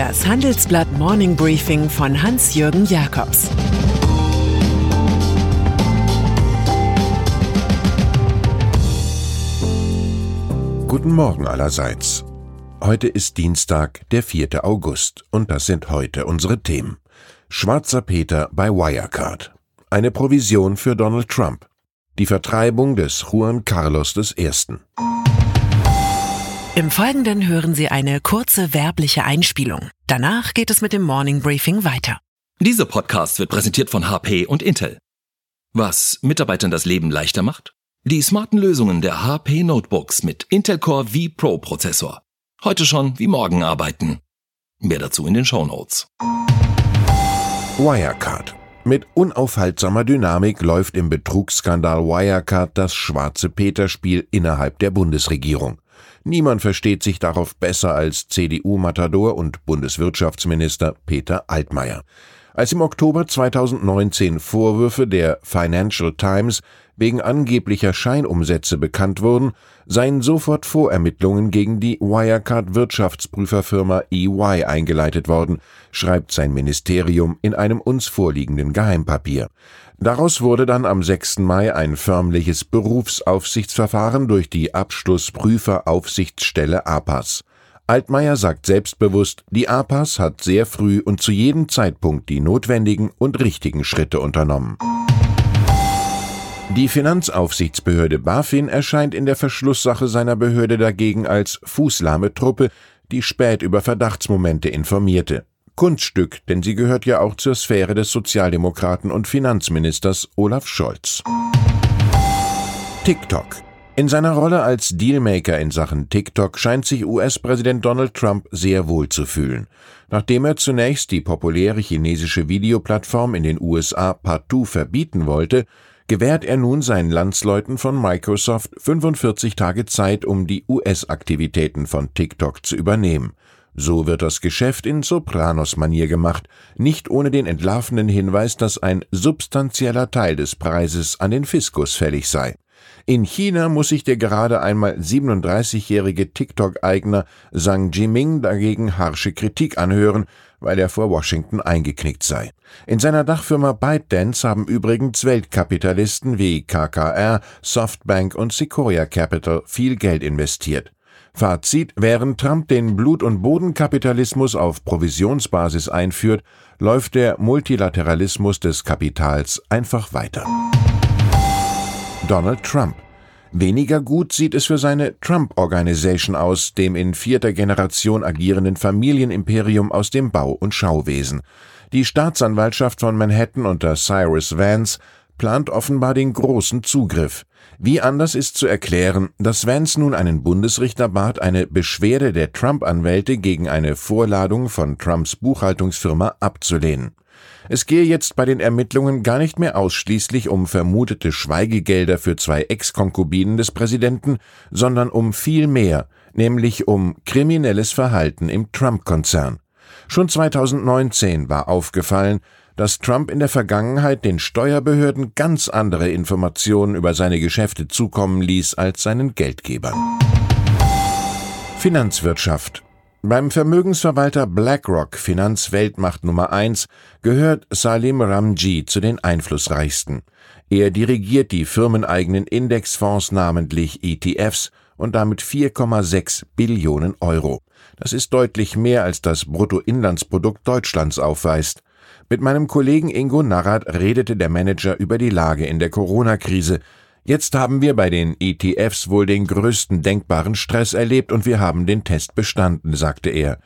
Das Handelsblatt Morning Briefing von Hans-Jürgen Jakobs Guten Morgen allerseits. Heute ist Dienstag, der 4. August, und das sind heute unsere Themen. Schwarzer Peter bei Wirecard. Eine Provision für Donald Trump. Die Vertreibung des Juan Carlos I. Im Folgenden hören Sie eine kurze werbliche Einspielung. Danach geht es mit dem Morning Briefing weiter. Dieser Podcast wird präsentiert von HP und Intel. Was Mitarbeitern das Leben leichter macht? Die smarten Lösungen der HP Notebooks mit Intel Core V Pro Prozessor. Heute schon wie morgen arbeiten. Mehr dazu in den Show Notes. Wirecard. Mit unaufhaltsamer Dynamik läuft im Betrugsskandal Wirecard das schwarze Peter-Spiel innerhalb der Bundesregierung. Niemand versteht sich darauf besser als CDU-Matador und Bundeswirtschaftsminister Peter Altmaier. Als im Oktober 2019 Vorwürfe der Financial Times wegen angeblicher Scheinumsätze bekannt wurden, seien sofort Vorermittlungen gegen die Wirecard Wirtschaftsprüferfirma EY eingeleitet worden, schreibt sein Ministerium in einem uns vorliegenden Geheimpapier. Daraus wurde dann am 6. Mai ein förmliches Berufsaufsichtsverfahren durch die Abschlussprüferaufsichtsstelle APAS. Altmaier sagt selbstbewusst, die APAS hat sehr früh und zu jedem Zeitpunkt die notwendigen und richtigen Schritte unternommen. Die Finanzaufsichtsbehörde BaFin erscheint in der Verschlusssache seiner Behörde dagegen als fußlahme Truppe, die spät über Verdachtsmomente informierte. Kunststück, denn sie gehört ja auch zur Sphäre des Sozialdemokraten und Finanzministers Olaf Scholz. TikTok. In seiner Rolle als Dealmaker in Sachen TikTok scheint sich US-Präsident Donald Trump sehr wohl zu fühlen. Nachdem er zunächst die populäre chinesische Videoplattform in den USA partout verbieten wollte, gewährt er nun seinen Landsleuten von Microsoft 45 Tage Zeit, um die US-Aktivitäten von TikTok zu übernehmen. So wird das Geschäft in Sopranos-Manier gemacht, nicht ohne den entlarvenden Hinweis, dass ein substanzieller Teil des Preises an den Fiskus fällig sei. In China muss sich der gerade einmal 37-jährige TikTok-Eigner Zhang Jiming dagegen harsche Kritik anhören, weil er vor Washington eingeknickt sei. In seiner Dachfirma ByteDance haben übrigens Weltkapitalisten wie KKR, Softbank und Sequoia Capital viel Geld investiert. Fazit, während Trump den Blut- und Bodenkapitalismus auf Provisionsbasis einführt, läuft der Multilateralismus des Kapitals einfach weiter. Donald Trump Weniger gut sieht es für seine Trump Organization aus, dem in vierter Generation agierenden Familienimperium aus dem Bau- und Schauwesen. Die Staatsanwaltschaft von Manhattan unter Cyrus Vance plant offenbar den großen Zugriff. Wie anders ist zu erklären, dass Vance nun einen Bundesrichter bat, eine Beschwerde der Trump-Anwälte gegen eine Vorladung von Trumps Buchhaltungsfirma abzulehnen. Es gehe jetzt bei den Ermittlungen gar nicht mehr ausschließlich um vermutete Schweigegelder für zwei Ex-Konkubinen des Präsidenten, sondern um viel mehr, nämlich um kriminelles Verhalten im Trump-Konzern. Schon 2019 war aufgefallen, dass Trump in der Vergangenheit den Steuerbehörden ganz andere Informationen über seine Geschäfte zukommen ließ als seinen Geldgebern. Finanzwirtschaft beim Vermögensverwalter BlackRock Finanzweltmacht Nummer 1 gehört Salim Ramji zu den einflussreichsten. Er dirigiert die firmeneigenen Indexfonds, namentlich ETFs, und damit 4,6 Billionen Euro. Das ist deutlich mehr als das Bruttoinlandsprodukt Deutschlands aufweist. Mit meinem Kollegen Ingo Narrat redete der Manager über die Lage in der Corona-Krise, Jetzt haben wir bei den ETFs wohl den größten denkbaren Stress erlebt und wir haben den Test bestanden, sagte er.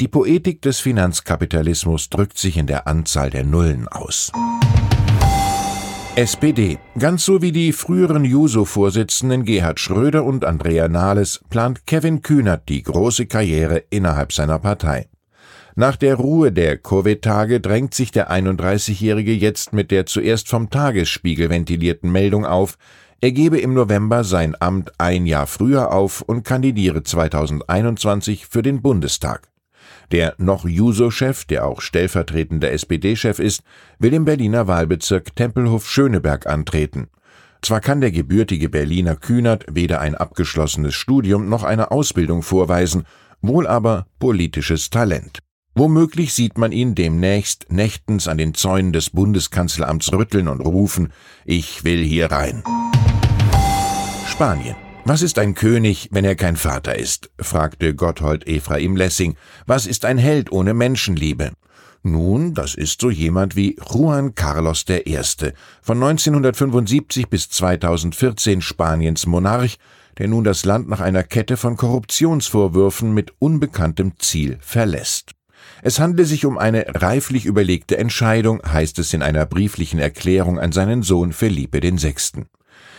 Die Poetik des Finanzkapitalismus drückt sich in der Anzahl der Nullen aus. SPD. Ganz so wie die früheren Juso-Vorsitzenden Gerhard Schröder und Andrea Nahles plant Kevin Kühnert die große Karriere innerhalb seiner Partei. Nach der Ruhe der Covid-Tage drängt sich der 31-Jährige jetzt mit der zuerst vom Tagesspiegel ventilierten Meldung auf, er gebe im November sein Amt ein Jahr früher auf und kandidiere 2021 für den Bundestag. Der noch Juso-Chef, der auch stellvertretender SPD-Chef ist, will im Berliner Wahlbezirk Tempelhof-Schöneberg antreten. Zwar kann der gebürtige Berliner Kühnert weder ein abgeschlossenes Studium noch eine Ausbildung vorweisen, wohl aber politisches Talent. Womöglich sieht man ihn demnächst nächtens an den Zäunen des Bundeskanzleramts rütteln und rufen, ich will hier rein. Spanien. Was ist ein König, wenn er kein Vater ist? fragte Gotthold Ephraim Lessing. Was ist ein Held ohne Menschenliebe? Nun, das ist so jemand wie Juan Carlos I., von 1975 bis 2014 Spaniens Monarch, der nun das Land nach einer Kette von Korruptionsvorwürfen mit unbekanntem Ziel verlässt. Es handle sich um eine reiflich überlegte Entscheidung, heißt es in einer brieflichen Erklärung an seinen Sohn Felipe VI.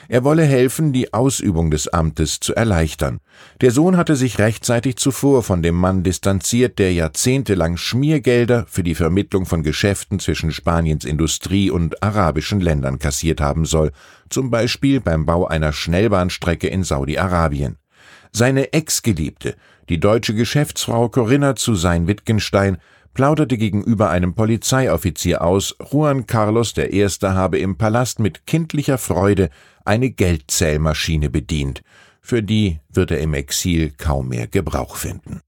Er wolle helfen, die Ausübung des Amtes zu erleichtern. Der Sohn hatte sich rechtzeitig zuvor von dem Mann distanziert, der jahrzehntelang Schmiergelder für die Vermittlung von Geschäften zwischen Spaniens Industrie und arabischen Ländern kassiert haben soll, zum Beispiel beim Bau einer Schnellbahnstrecke in Saudi-Arabien. Seine Ex-Geliebte, die deutsche Geschäftsfrau Corinna zu Sein-Wittgenstein, plauderte gegenüber einem Polizeioffizier aus, Juan Carlos I. habe im Palast mit kindlicher Freude eine Geldzählmaschine bedient, für die wird er im Exil kaum mehr Gebrauch finden.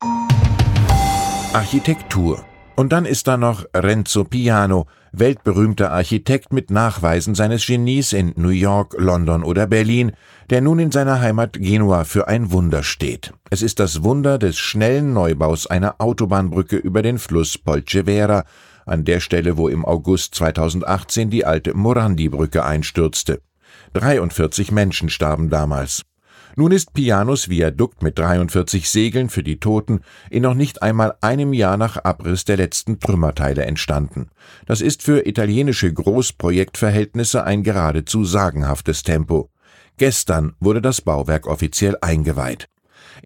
Architektur und dann ist da noch Renzo Piano, weltberühmter Architekt mit Nachweisen seines Genies in New York, London oder Berlin, der nun in seiner Heimat Genua für ein Wunder steht. Es ist das Wunder des schnellen Neubaus einer Autobahnbrücke über den Fluss Polcevera, an der Stelle, wo im August 2018 die alte Morandi-Brücke einstürzte. 43 Menschen starben damals. Nun ist Pianos Viadukt mit 43 Segeln für die Toten in noch nicht einmal einem Jahr nach Abriss der letzten Trümmerteile entstanden. Das ist für italienische Großprojektverhältnisse ein geradezu sagenhaftes Tempo. Gestern wurde das Bauwerk offiziell eingeweiht.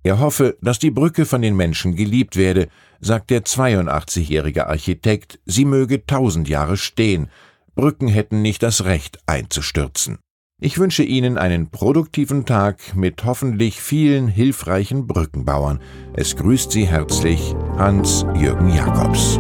Er hoffe, dass die Brücke von den Menschen geliebt werde, sagt der 82-jährige Architekt, sie möge tausend Jahre stehen, Brücken hätten nicht das Recht einzustürzen. Ich wünsche Ihnen einen produktiven Tag mit hoffentlich vielen hilfreichen Brückenbauern. Es grüßt Sie herzlich Hans-Jürgen Jakobs.